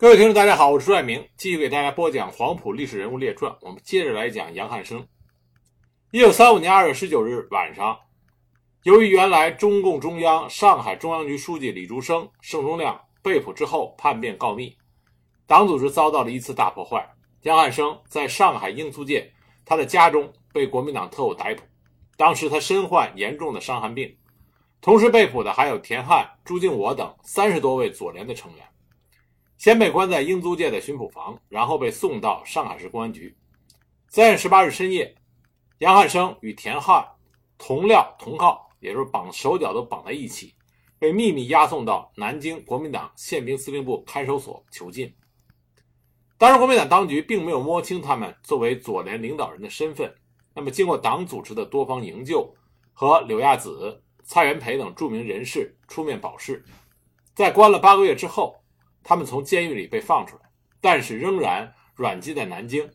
各位听众，大家好，我是朱爱明，继续给大家播讲《黄埔历史人物列传》。我们接着来讲杨汉生。一九三五年二月十九日晚上，由于原来中共中央上海中央局书记李竹生、盛忠亮被捕之后叛变告密，党组织遭到了一次大破坏。杨汉生在上海英租界他的家中被国民党特务逮捕，当时他身患严重的伤寒病。同时被捕的还有田汉、朱敬我等三十多位左联的成员。先被关在英租界的巡捕房，然后被送到上海市公安局。三月十八日深夜，杨汉生与田汉同镣同铐，也就是绑手脚都绑在一起，被秘密押送到南京国民党宪兵司令部看守所囚禁。当时国民党当局并没有摸清他们作为左联领导人的身份。那么，经过党组织的多方营救和柳亚子、蔡元培等著名人士出面保释，在关了八个月之后。他们从监狱里被放出来，但是仍然软禁在南京，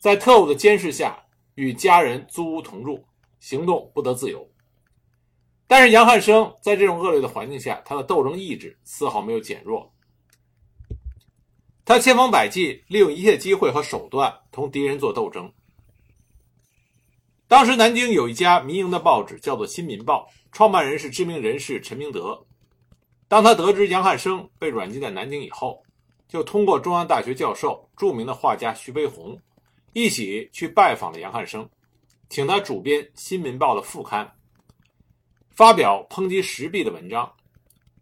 在特务的监视下与家人租屋同住，行动不得自由。但是杨汉生在这种恶劣的环境下，他的斗争意志丝毫没有减弱。他千方百计，利用一切机会和手段同敌人做斗争。当时南京有一家民营的报纸，叫做《新民报》，创办人是知名人士陈明德。当他得知杨汉生被软禁在南京以后，就通过中央大学教授、著名的画家徐悲鸿，一起去拜访了杨汉生，请他主编《新民报》的副刊，发表抨击时弊的文章。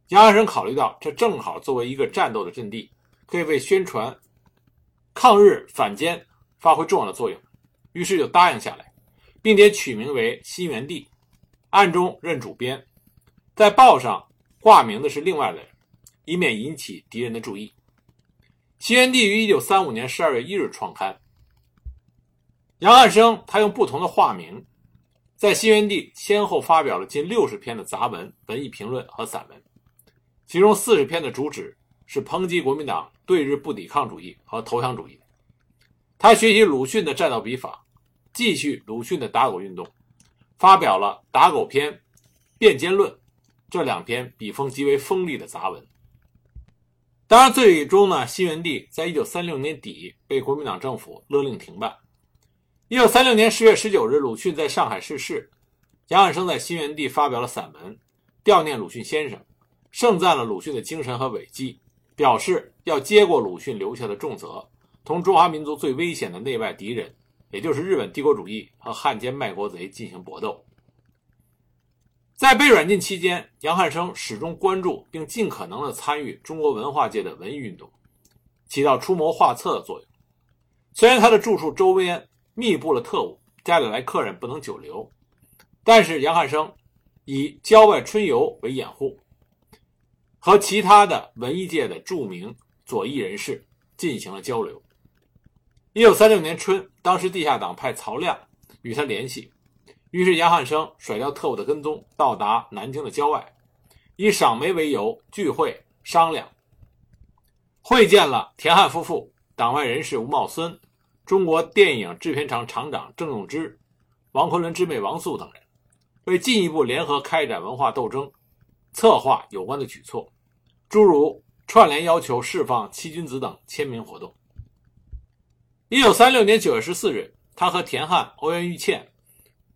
杨汉生考虑到这正好作为一个战斗的阵地，可以为宣传抗日反间发挥重要的作用，于是就答应下来，并且取名为《新元帝》，暗中任主编，在报上。化名的是另外的人，以免引起敌人的注意。新元帝于一九三五年十二月一日创刊。杨汉生他用不同的化名，在新元帝先后发表了近六十篇的杂文、文艺评论和散文，其中四十篇的主旨是抨击国民党对日不抵抗主义和投降主义。他学习鲁迅的战斗笔法，继续鲁迅的打狗运动，发表了《打狗篇》《辩奸论》。这两篇笔锋极为锋利的杂文。当然，最终呢，新元帝在一九三六年底被国民党政府勒令停办。一九三六年十月十九日，鲁迅在上海逝世，杨汉生在新元帝发表了散文，悼念鲁迅先生，盛赞了鲁迅的精神和伟绩，表示要接过鲁迅留下的重责，同中华民族最危险的内外敌人，也就是日本帝国主义和汉奸卖国贼进行搏斗。在被软禁期间，杨汉生始终关注并尽可能的参与中国文化界的文艺运动，起到出谋划策的作用。虽然他的住处周边密布了特务，家里来客人不能久留，但是杨汉生以郊外春游为掩护，和其他的文艺界的著名左翼人士进行了交流。一九三六年春，当时地下党派曹亮与他联系。于是，杨汉生甩掉特务的跟踪，到达南京的郊外，以赏梅为由聚会商量，会见了田汉夫妇、党外人士吴茂孙、中国电影制片厂厂长郑用之、王昆仑之妹王素等人，为进一步联合开展文化斗争，策划有关的举措，诸如串联要求释放七君子等签名活动。一九三六年九月十四日，他和田汉、欧阳玉倩。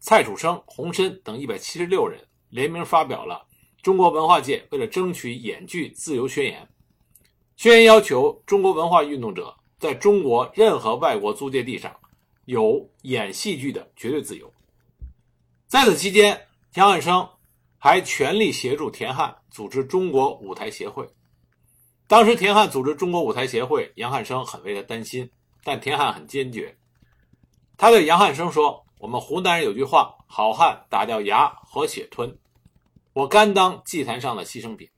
蔡楚生、洪深等一百七十六人联名发表了《中国文化界为了争取演剧自由宣言》。宣言要求中国文化运动者在中国任何外国租界地上有演戏剧的绝对自由。在此期间，田汉生还全力协助田汉组织中国舞台协会。当时，田汉组织中国舞台协会，杨汉生很为他担心，但田汉很坚决。他对杨汉生说。我们湖南人有句话：“好汉打掉牙和血吞。”我甘当祭坛上的牺牲品。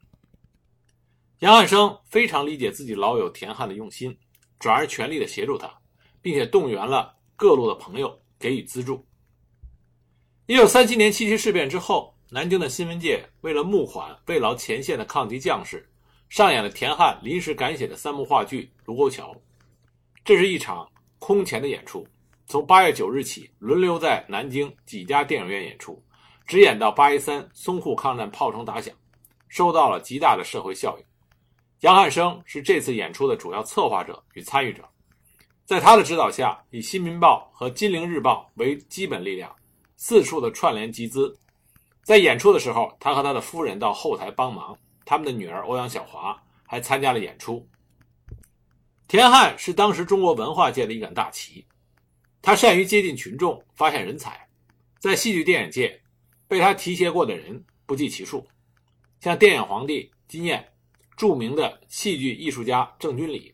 杨汉生非常理解自己老友田汉的用心，转而全力的协助他，并且动员了各路的朋友给予资助。一九三七年七七事变之后，南京的新闻界为了募款慰劳前线的抗敌将士，上演了田汉临时赶写的三幕话剧《卢沟桥》。这是一场空前的演出。从八月九日起，轮流在南京几家电影院演出，直演到八一三淞沪抗战炮声打响，收到了极大的社会效应。杨汉生是这次演出的主要策划者与参与者，在他的指导下，以《新民报》和《金陵日报》为基本力量，四处的串联集资。在演出的时候，他和他的夫人到后台帮忙，他们的女儿欧阳晓华还参加了演出。田汉是当时中国文化界的一杆大旗，他善于接近群众，发现人才，在戏剧电影界，被他提携过的人不计其数，像电影皇帝金燕。著名的戏剧艺术家郑君里，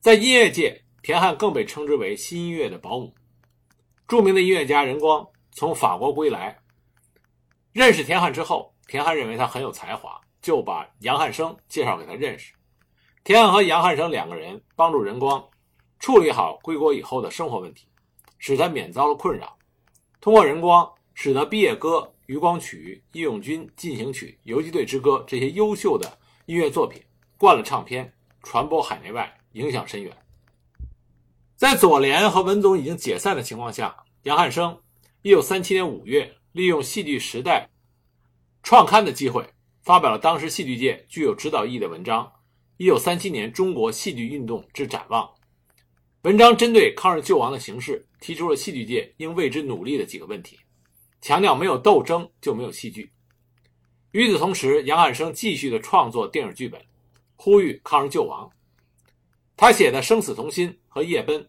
在音乐界，田汉更被称之为新音乐的保姆。著名的音乐家任光从法国归来，认识田汉之后，田汉认为他很有才华，就把杨汉生介绍给他认识。田汉和杨汉生两个人帮助任光处理好归国以后的生活问题，使他免遭了困扰。通过人光，使得《毕业歌》《渔光曲》《义勇军进行曲》《游击队之歌》这些优秀的。音乐作品灌了唱片，传播海内外，影响深远。在左联和文总已经解散的情况下，杨汉生1937年5月，利用《戏剧时代》创刊的机会，发表了当时戏剧界具有指导意义的文章《1937年中国戏剧运动之展望》。文章针对抗日救亡的形势，提出了戏剧界应为之努力的几个问题，强调没有斗争就没有戏剧。与此同时，杨汉生继续的创作电影剧本，呼吁抗日救亡。他写的《生死同心》和《夜奔》，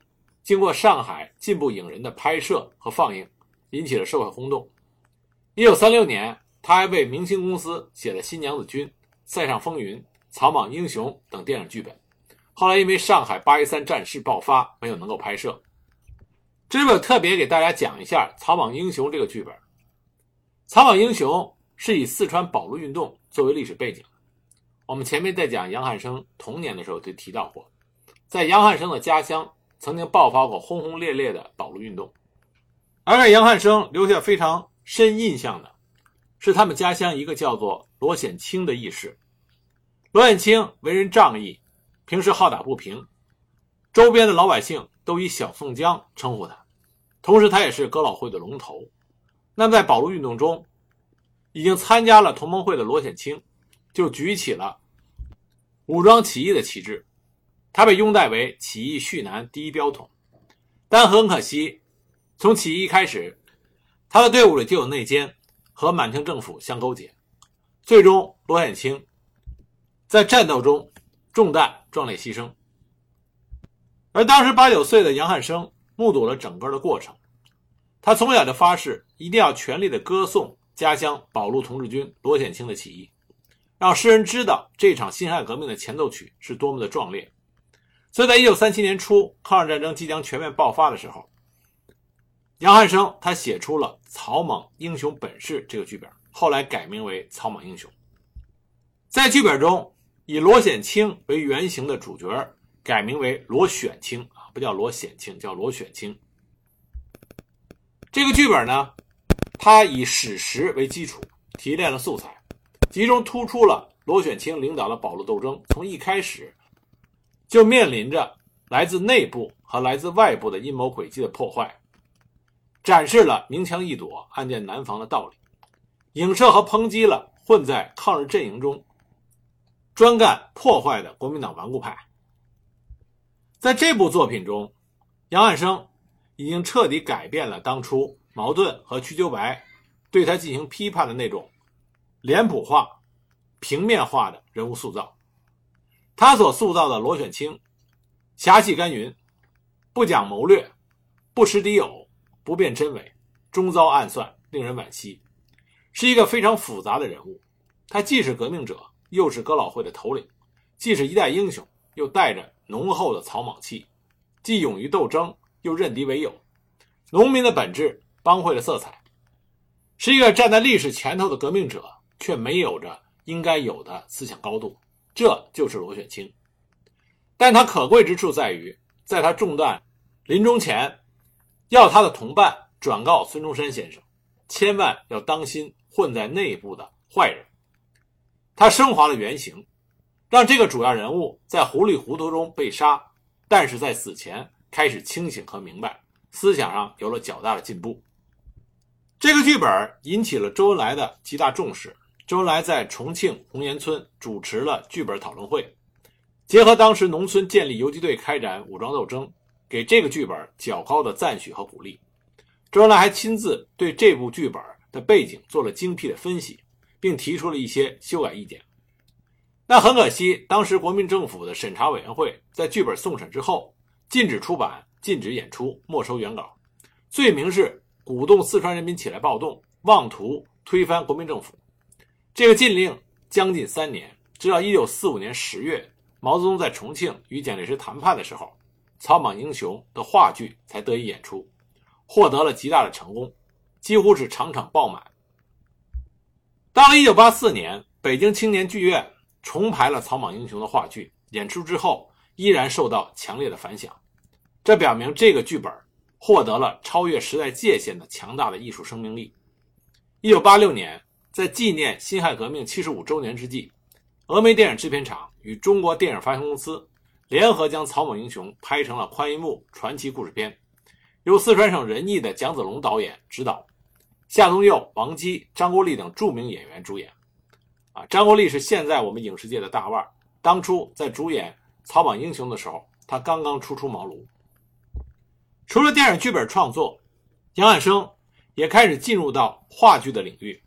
经过上海进步影人的拍摄和放映，引起了社会轰动。1936年，他还为明星公司写了《新娘子军》《塞上风云》《草莽英雄》等电影剧本。后来因为上海八一三战事爆发，没有能够拍摄。这里我特别给大家讲一下《草莽英雄》这个剧本，《草莽英雄》。是以四川保路运动作为历史背景。我们前面在讲杨汉生童年的时候就提到过，在杨汉生的家乡曾经爆发过轰轰烈烈的保路运动。而给杨汉生留下非常深印象的，是他们家乡一个叫做罗显清的义士。罗显清为人仗义，平时好打不平，周边的老百姓都以小宋江称呼他。同时，他也是哥老会的龙头。那在保路运动中，已经参加了同盟会的罗显清，就举起了武装起义的旗帜，他被拥戴为起义绪南第一标统。但很可惜，从起义开始，他的队伍里就有内奸，和满清政府相勾结，最终罗显清在战斗中中弹壮烈牺牲。而当时八九岁的杨汉生目睹了整个的过程，他从小就发誓一定要全力的歌颂。家乡保路同志军罗显清的起义，让世人知道这场辛亥革命的前奏曲是多么的壮烈。所以在一九三七年初，抗日战争即将全面爆发的时候，杨汉生他写出了《草莽英雄本事》这个剧本，后来改名为《草莽英雄》。在剧本中，以罗显清为原型的主角改名为罗选清啊，不叫罗显清，叫罗选清。这个剧本呢？它以史实为基础提炼了素材，集中突出了罗选清领导的保路斗争从一开始就面临着来自内部和来自外部的阴谋诡计的破坏，展示了明枪易躲、暗箭难防的道理，影射和抨击了混在抗日阵营中专干破坏的国民党顽固派。在这部作品中，杨汉生已经彻底改变了当初。矛盾和瞿秋白对他进行批判的那种脸谱化、平面化的人物塑造，他所塑造的罗选清，侠气干云，不讲谋略，不识敌友，不辨真伪，终遭暗算，令人惋惜，是一个非常复杂的人物。他既是革命者，又是哥老会的头领，既是一代英雄，又带着浓厚的草莽气，既勇于斗争，又认敌为友，农民的本质。帮会的色彩，是一个站在历史前头的革命者，却没有着应该有的思想高度，这就是罗选清。但他可贵之处在于，在他中弹临终前，要他的同伴转告孙中山先生，千万要当心混在内部的坏人。他升华了原型，让这个主要人物在糊里糊涂中被杀，但是在死前开始清醒和明白，思想上有了较大的进步。这个剧本引起了周恩来的极大重视。周恩来在重庆红岩村主持了剧本讨论会，结合当时农村建立游击队开展武装斗争，给这个剧本较高的赞许和鼓励。周恩来还亲自对这部剧本的背景做了精辟的分析，并提出了一些修改意见。那很可惜，当时国民政府的审查委员会在剧本送审之后，禁止出版、禁止演出、没收原稿，罪名是鼓动四川人民起来暴动，妄图推翻国民政府。这个禁令将近三年，直到1945年10月，毛泽东在重庆与蒋介石谈判的时候，《草莽英雄》的话剧才得以演出。获得了极大的成功，几乎是场场爆满。到了1984年，北京青年剧院重排了《草莽英雄》的话剧，演出之后依然受到强烈的反响。这表明这个剧本获得了超越时代界限的强大的艺术生命力。1986年，在纪念辛亥革命75周年之际，峨眉电影制片厂与中国电影发行公司联合将《草莽英雄》拍成了宽银幕传奇故事片。由四川省人艺的蒋子龙导演执导，夏宗佑、王姬、张国立等著名演员主演。啊，张国立是现在我们影视界的大腕儿当初在主演《草莽英雄》的时候，他刚刚初出茅庐。除了电影剧本创作，杨汉生也开始进入到话剧的领域。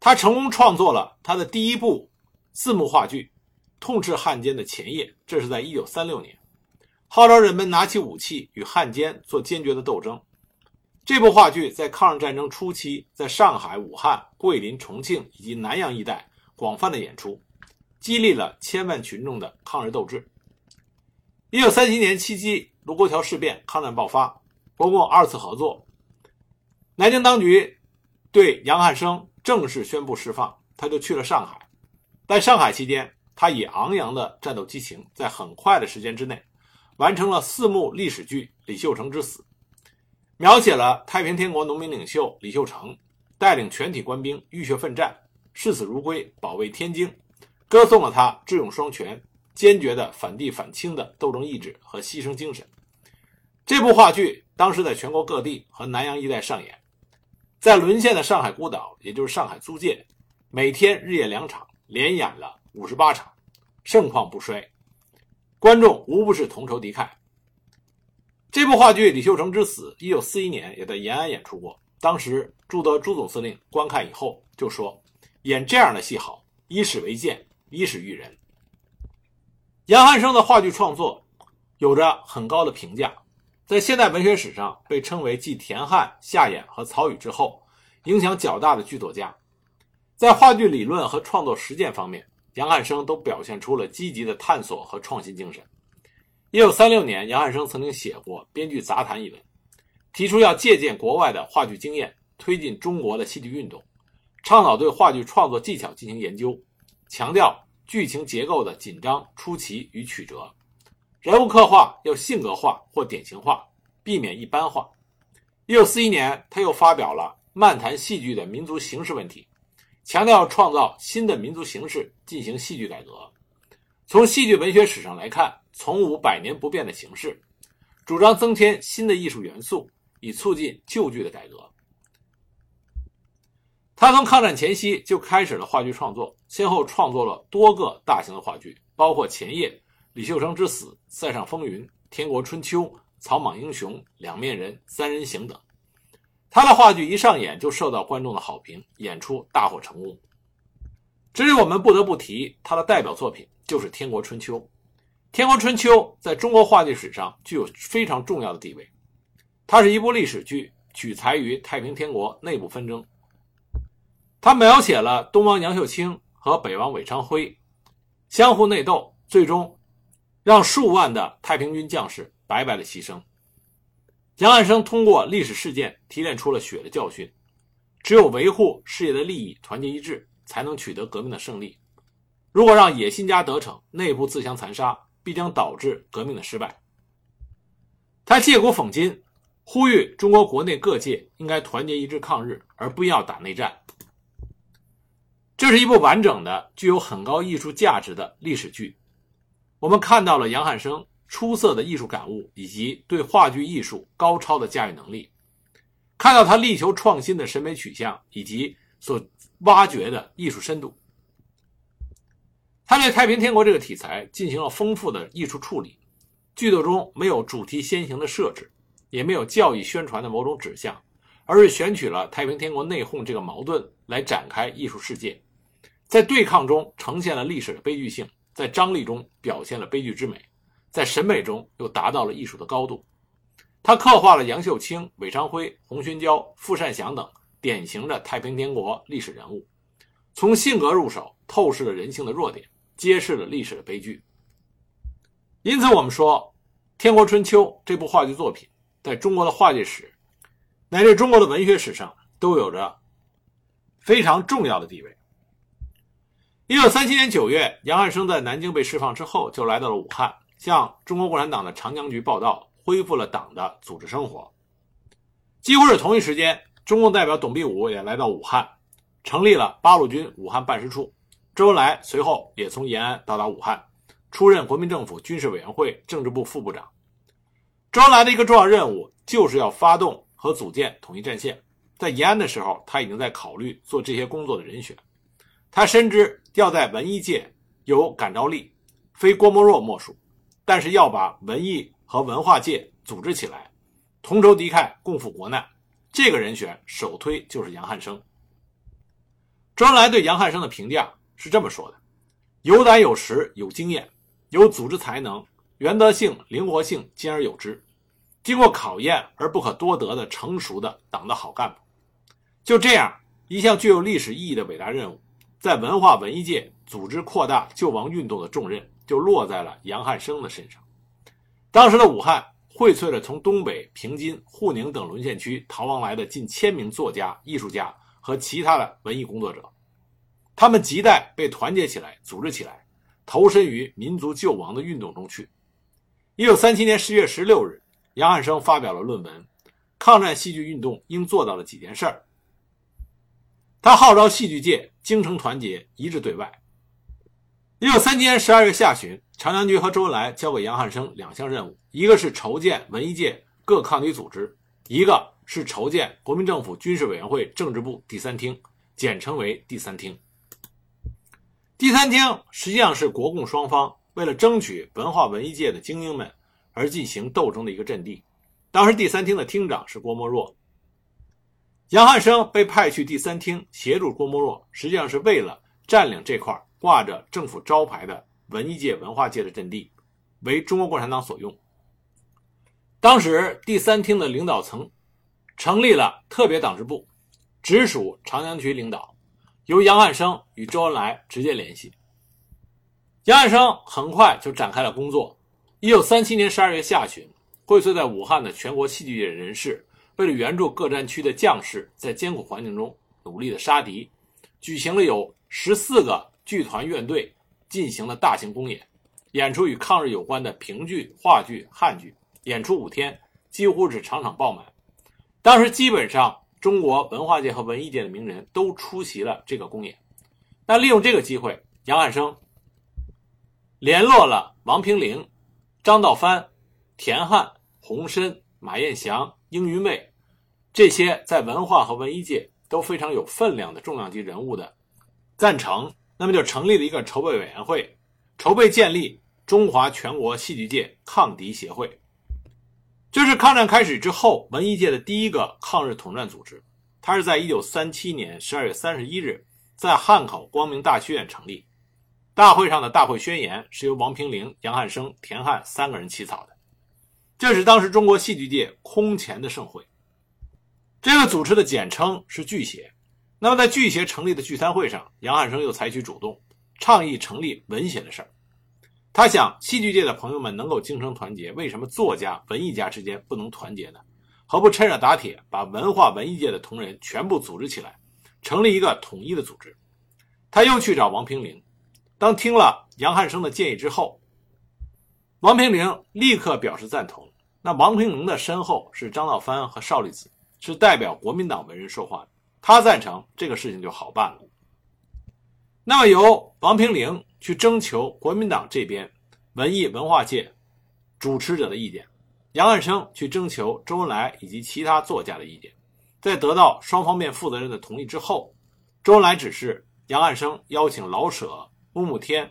他成功创作了他的第一部字幕话剧《痛斥汉奸的前夜》，这是在1936年。号召人们拿起武器与汉奸做坚决的斗争。这部话剧在抗日战争初期，在上海、武汉、桂林、重庆以及南阳一带广泛的演出，激励了千万群众的抗日斗志。一九三七年七七卢沟桥事变，抗战爆发，国共二次合作。南京当局对杨汉生正式宣布释放，他就去了上海。在上海期间，他以昂扬的战斗激情，在很快的时间之内。完成了四幕历史剧《李秀成之死》，描写了太平天国农民领袖李秀成带领全体官兵浴血奋战、视死如归，保卫天津，歌颂了他智勇双全、坚决的反帝反清的斗争意志和牺牲精神。这部话剧当时在全国各地和南阳一带上演，在沦陷的上海孤岛，也就是上海租界，每天日夜两场，连演了五十八场，盛况不衰。观众无不是同仇敌忾。这部话剧《李秀成之死》一九四一年也在延安演出过。当时朱德朱总司令观看以后就说：“演这样的戏好，以史为鉴，以史育人。”杨汉生的话剧创作有着很高的评价，在现代文学史上被称为继田汉、夏衍和曹禺之后影响较大的剧作家。在话剧理论和创作实践方面。杨汉生都表现出了积极的探索和创新精神。一九三六年，杨汉生曾经写过《编剧杂谈》一文，提出要借鉴国外的话剧经验，推进中国的戏剧运动，倡导对话剧创作技巧进行研究，强调剧情结构的紧张、出奇与曲折，人物刻画要性格化或典型化，避免一般化。一九四一年，他又发表了《漫谈戏剧的民族形式问题》。强调创造新的民族形式，进行戏剧改革。从戏剧文学史上来看，从无百年不变的形式，主张增添新的艺术元素，以促进旧剧的改革。他从抗战前夕就开始了话剧创作，先后创作了多个大型的话剧，包括《前夜》《李秀成之死》《塞上风云》《天国春秋》《草莽英雄》《两面人》《三人行》等。他的话剧一上演就受到观众的好评，演出大获成功。这里我们不得不提他的代表作品，就是《天国春秋》。《天国春秋》在中国话剧史上具有非常重要的地位。它是一部历史剧，取材于太平天国内部纷争。它描写了东王杨秀清和北王韦昌辉相互内斗，最终让数万的太平军将士白白的牺牲。杨汉生通过历史事件提炼出了血的教训：只有维护事业的利益，团结一致，才能取得革命的胜利。如果让野心家得逞，内部自相残杀，必将导致革命的失败。他借古讽今，呼吁中国国内各界应该团结一致抗日，而不要打内战。这是一部完整的、具有很高艺术价值的历史剧。我们看到了杨汉生。出色的艺术感悟以及对话剧艺术高超的驾驭能力，看到他力求创新的审美取向以及所挖掘的艺术深度。他对太平天国这个题材进行了丰富的艺术处理，剧作中没有主题先行的设置，也没有教义宣传的某种指向，而是选取了太平天国内讧这个矛盾来展开艺术世界，在对抗中呈现了历史的悲剧性，在张力中表现了悲剧之美，在审美中又达到了艺术的高度。他刻画了杨秀清、韦昌辉、洪勋娇、傅善祥等典型的太平天国历史人物，从性格入手，透视了人性的弱点。揭示了历史的悲剧。因此，我们说《天国春秋》这部话剧作品在中国的话剧史乃至中国的文学史上都有着非常重要的地位。一九三七年九月，杨汉生在南京被释放之后，就来到了武汉，向中国共产党的长江局报道，恢复了党的组织生活。几乎是同一时间，中共代表董必武也来到武汉，成立了八路军武汉办事处。周恩来随后也从延安到达武汉，出任国民政府军事委员会政治部副部长。周恩来的一个重要任务就是要发动和组建统一战线。在延安的时候，他已经在考虑做这些工作的人选。他深知要在文艺界有感召力，非郭沫若莫属。但是要把文艺和文化界组织起来，同仇敌忾，共赴国难，这个人选首推就是杨汉生。周恩来对杨汉生的评价。是这么说的：有胆有识有经验，有组织才能，原则性灵活性兼而有之，经过考验而不可多得的成熟的党的好干部。就这样一项具有历史意义的伟大任务，在文化文艺界组织扩大救亡运动的重任，就落在了杨汉生的身上。当时的武汉荟萃了从东北、平津、沪宁等沦陷区逃亡来的近千名作家、艺术家和其他的文艺工作者。他们亟待被团结起来、组织起来，投身于民族救亡的运动中去。一九三七年十月十六日，杨汉生发表了论文《抗战戏剧运动应做到的几件事儿》。他号召戏剧界精诚团结、一致对外。一九三七年十二月下旬，长江局和周恩来交给杨汉生两项任务：一个是筹建文艺界各抗敌组织，一个是筹建国民政府军事委员会政治部第三厅，简称为第三厅。第三厅实际上是国共双方为了争取文化文艺界的精英们而进行斗争的一个阵地。当时第三厅的厅长是郭沫若，杨汉生被派去第三厅协助郭沫若，实际上是为了占领这块挂着政府招牌的文艺界、文化界的阵地，为中国共产党所用。当时第三厅的领导层成立了特别党支部，直属长江局领导。由杨汉生与周恩来直接联系，杨汉生很快就展开了工作。一九三七年十二月下旬，荟萃在武汉的全国戏剧界人士，为了援助各战区的将士在艰苦环境中努力的杀敌，举行了有十四个剧团院队进行了大型公演，演出与抗日有关的评剧、话剧、汉剧，演出五天，几乎是场场爆满。当时基本上。中国文化界和文艺界的名人都出席了这个公演。那利用这个机会，杨汉生联络了王平陵、张道藩、田汉、洪深、马彦祥、英云妹这些在文化和文艺界都非常有分量的重量级人物的赞成，那么就成立了一个筹备委员会，筹备建立中华全国戏剧界抗敌协会。这是抗战开始之后文艺界的第一个抗日统战组织，它是在一九三七年十二月三十一日在汉口光明大剧院成立。大会上的大会宣言是由王平陵、杨汉生、田汉三个人起草的。这是当时中国戏剧界空前的盛会。这个组织的简称是剧协。那么在剧协成立的聚餐会上，杨汉生又采取主动，倡议成立文协的事儿。他想，戏剧界的朋友们能够精诚团结，为什么作家、文艺家之间不能团结呢？何不趁热打铁，把文化文艺界的同仁全部组织起来，成立一个统一的组织？他又去找王平陵。当听了杨汉生的建议之后，王平陵立刻表示赞同。那王平陵的身后是张道藩和邵力子，是代表国民党文人说话。他赞成这个事情就好办了。那么由王平陵。去征求国民党这边文艺文化界主持者的意见，杨汉生去征求周恩来以及其他作家的意见，在得到双方面负责人的同意之后，周恩来指示杨汉生邀请老舍、穆木天、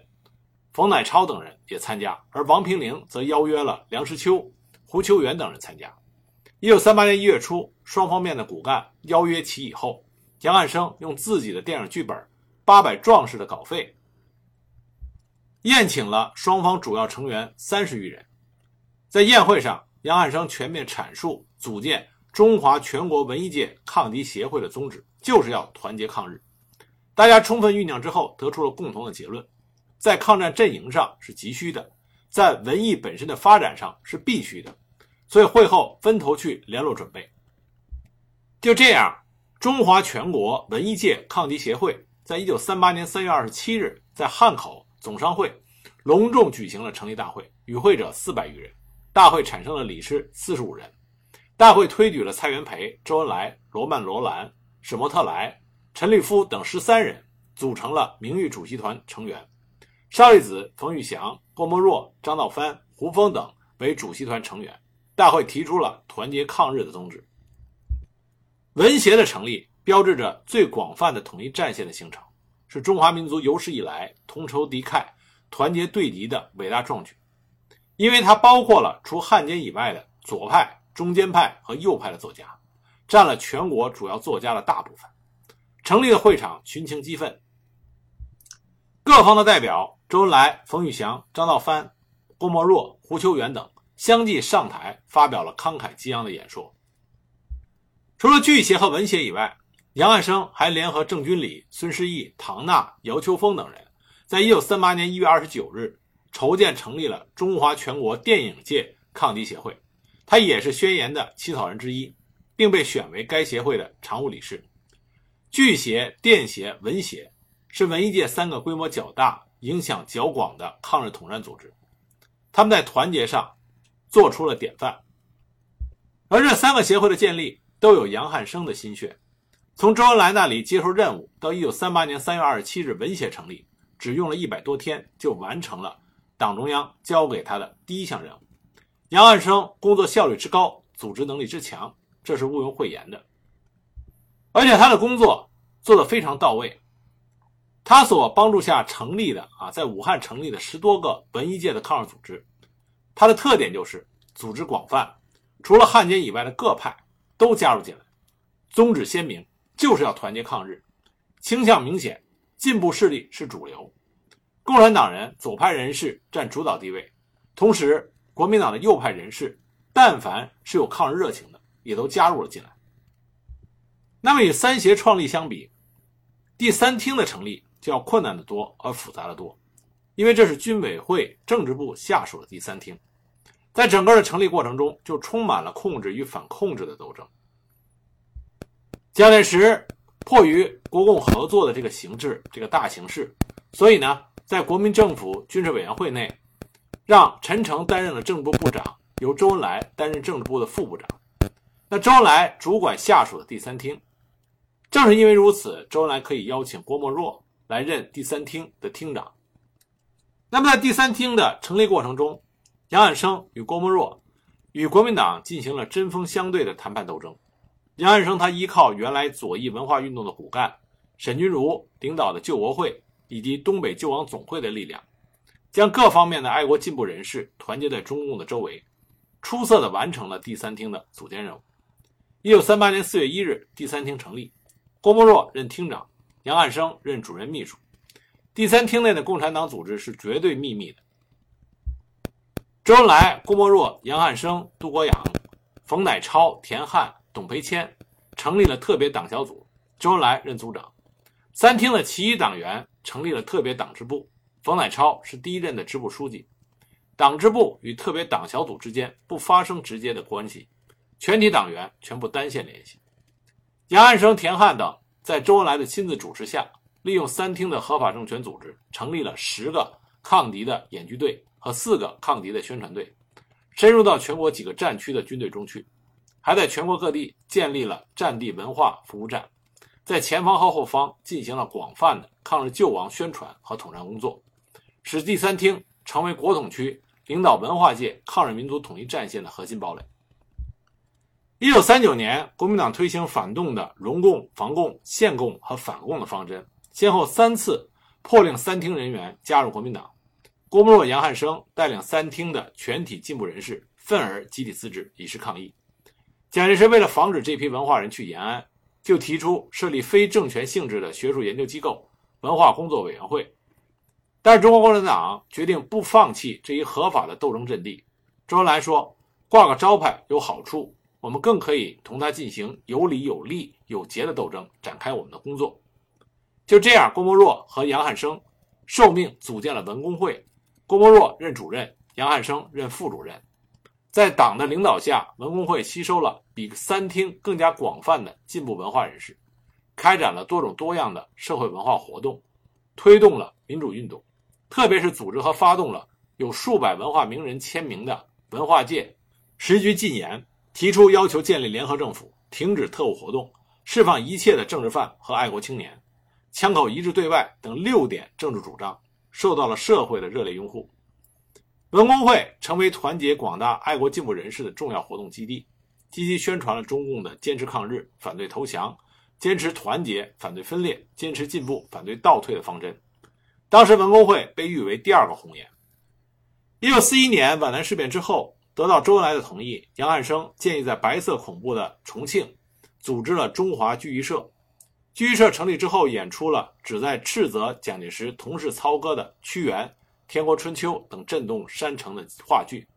冯乃超等人也参加，而王平陵则邀约了梁实秋、胡秋原等人参加。一九三八年一月初，双方面的骨干邀约齐以后，杨汉生用自己的电影剧本《八百壮士》的稿费，宴请了双方主要成员三十余人。在宴会上，杨汉生全面阐述组建中华全国文艺界抗敌协会的宗旨，就是要团结抗日。大家充分酝酿之后，得出了共同的结论。在抗战阵营上是急需的，在文艺本身的发展上是必须的，所以会后分头去联络准备。就这样，中华全国文艺界抗敌协会在一九三八年三月二十七日在汉口总商会隆重举行了成立大会，与会者四百余人。大会产生了理事四十五人。大会推举了蔡元培、周恩来、罗曼·罗兰、史沫特莱、陈立夫等十三人，组成了名誉主席团成员。邵力子、冯玉祥、郭沫若、张道藩、胡风等为主席团成员。大会提出了团结抗日的宗旨。文协的成立，标志着最广泛的统一战线的形成，是中华民族有史以来同仇敌忾、团结对敌的伟大壮举。因为它包括了除汉奸以外的左派、中间派和右派的作家，占了全国主要作家的大部分。成立的会场群情激愤，各方的代表周恩来、冯玉祥、张道藩、郭沫若、胡秋原等相继上台发表了慷慨激昂的演说。除了剧协和文协以外，杨汉生还联合郑君里、孙师义、唐纳、姚秋风等人，在一九三八年一月二十九日筹建成立了中华全国电影界抗敌协会，他也是宣言的起草人之一，并被选为该协会的常务理事。剧协、电协、文协。是文艺界三个规模较大、影响较广的抗日统战组织，他们在团结上做出了典范。而这三个协会的建立都有杨汉生的心血。从周恩来那里接受任务到1938年3月27日文协成立，只用了一百多天就完成了党中央交给他的第一项任务。杨汉生工作效率之高、组织能力之强，这是毋庸讳言的。而且他的工作做得非常到位。他所帮助下成立的啊，在武汉成立的十多个文艺界的抗日组织，它的特点就是组织广泛，除了汉奸以外的各派都加入进来，宗旨鲜明，就是要团结抗日，倾向明显，进步势力是主流，共产党人左派人士占主导地位，同时国民党的右派人士，但凡是有抗日热情的，也都加入了进来。那么与三协创立相比，第三厅的成立。就要困难的多，而复杂的多，因为这是军委会政治部下属的第三厅，在整个的成立过程中，就充满了控制与反控制的斗争。蒋介石迫于国共合作的这个形势，这个大形势，所以呢，在国民政府军事委员会内，让陈诚担任了政治部部长，由周恩来担任政治部的副部长。那周恩来主管下属的第三厅，正是因为如此，周恩来可以邀请郭沫若。来任第三厅的厅长。那么，在第三厅的成立过程中，杨汉生与郭沫若与国民党进行了针锋相对的谈判斗争。杨汉生他依靠原来左翼文化运动的骨干沈钧儒领导的救国会以及东北救亡总会的力量，将各方面的爱国进步人士团结在中共的周围，出色的完成了第三厅的组建任务。一九三八年四月一日，第三厅成立，郭沫若任厅长。杨汉生任主任秘书。第三厅内的共产党组织是绝对秘密的。周恩来、郭沫若、杨汉生、杜国养、冯乃超、田汉、董培谦成立了特别党小组，周恩来任组长。三厅的其余党员成立了特别党支部，冯乃超是第一任的支部书记。党支部与特别党小组之间不发生直接的关系，全体党员全部单线联系。杨汉生、田汉等。在周恩来的亲自主持下，利用三厅的合法政权组织，成立了十个抗敌的演剧队和四个抗敌的宣传队，深入到全国几个战区的军队中去，还在全国各地建立了战地文化服务站，在前方和后方进行了广泛的抗日救亡宣传和统战工作，使第三厅成为国统区领导文化界抗日民族统一战线的核心堡垒。一九三九年，国民党推行反动的容共、防共、限共和反共的方针，先后三次破令三厅人员加入国民党，郭沫若、杨汉生带领三厅的全体进步人士愤而集体辞职，以示抗议。蒋介石为了防止这批文化人去延安，就提出设立非政权性质的学术研究机构——文化工作委员会。但是中国共产党决定不放弃这一合法的斗争阵地。周恩来说：“挂个招牌有好处，我们更可以同他进行有理有利有节的斗争，展开我们的工作。”就这样，郭沫若和杨汉生受命组建了文工会。郭沫若任主任，杨汉生任副主任。在党的领导下，文工会吸收了比三厅更加广泛的进步文化人士，开展了多种多样的社会文化活动，推动了民主运动，特别是组织和发动了有数百文化名人签名的文化界十局禁言，提出要求建立联合政府，停止特务活动，释放一切的政治犯和爱国青年，枪口一致对外等六点政治主张。受到了社会的热烈拥护，文工会成为团结广大爱国进步人士的重要活动基地，积极宣传了中共的坚持抗日、反对投降、坚持团结、反对分裂、坚持进步、反对倒退的方针。当时文工会被誉为第二个红岩。一九四一年皖南事变之后，得到周恩来的同意，杨汉生建议在白色恐怖的重庆组织了中华剧艺社。剧艺社成立之后，演出了旨在斥责蒋介石同事操戈的《屈原》《天国春秋》等震动山城的话剧。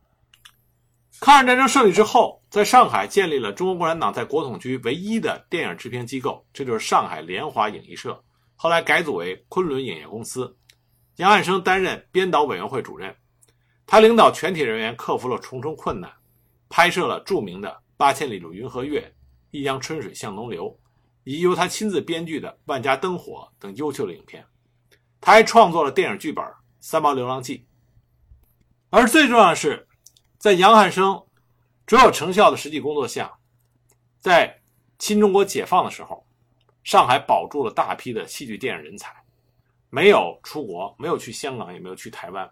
抗日战争胜利之后，在上海建立了中国共产党在国统区唯一的电影制片机构，这就是上海联华影艺社，后来改组为昆仑影业公司。杨汉生担任编导委员会主任，他领导全体人员克服了重重困难，拍摄了著名的《八千里路云和月》《一江春水向东流》。以及由他亲自编剧的《万家灯火》等优秀的影片，他还创作了电影剧本《三毛流浪记》。而最重要的是，在杨汉生卓有成效的实际工作下，在新中国解放的时候，上海保住了大批的戏剧电影人才，没有出国，没有去香港，也没有去台湾，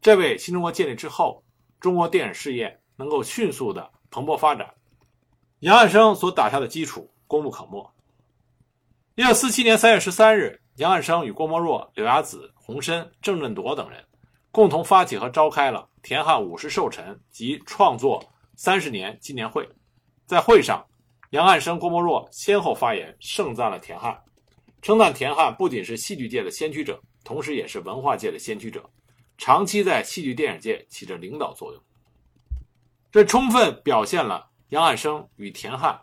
这为新中国建立之后中国电影事业能够迅速的蓬勃发展，杨汉生所打下的基础功不可没。一九四七年三月十三日，杨汉生与郭沫若、柳亚子、洪深、郑振铎等人共同发起和召开了田汉五十寿辰及创作三十年纪念会。在会上，杨汉生、郭沫若先后发言，盛赞了田汉，称赞田汉不仅是戏剧界的先驱者，同时也是文化界的先驱者，长期在戏剧电影界起着领导作用。这充分表现了杨汉生与田汉。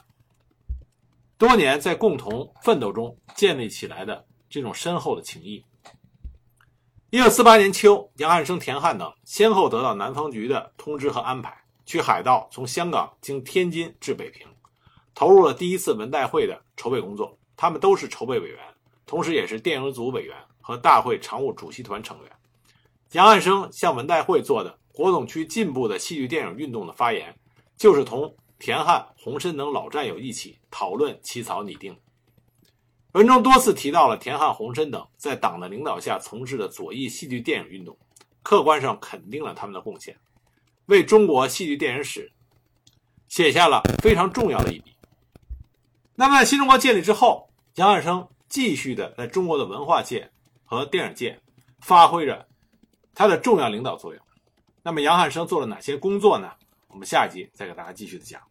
多年在共同奋斗中建立起来的这种深厚的情谊。一九四八年秋，杨汉生、田汉等先后得到南方局的通知和安排，去海盗从香港经天津至北平，投入了第一次文代会的筹备工作。他们都是筹备委员，同时也是电影组委员和大会常务主席团成员。杨汉生向文代会做的国统区进步的戏剧电影运动的发言，就是同。田汉、洪深等老战友一起讨论起草拟定。文中多次提到了田汉、洪深等在党的领导下从事的左翼戏剧电影运动，客观上肯定了他们的贡献，为中国戏剧电影史写下了非常重要的一笔。那么，新中国建立之后，杨汉生继续的在中国的文化界和电影界发挥着他的重要领导作用。那么，杨汉生做了哪些工作呢？我们下一集再给大家继续的讲。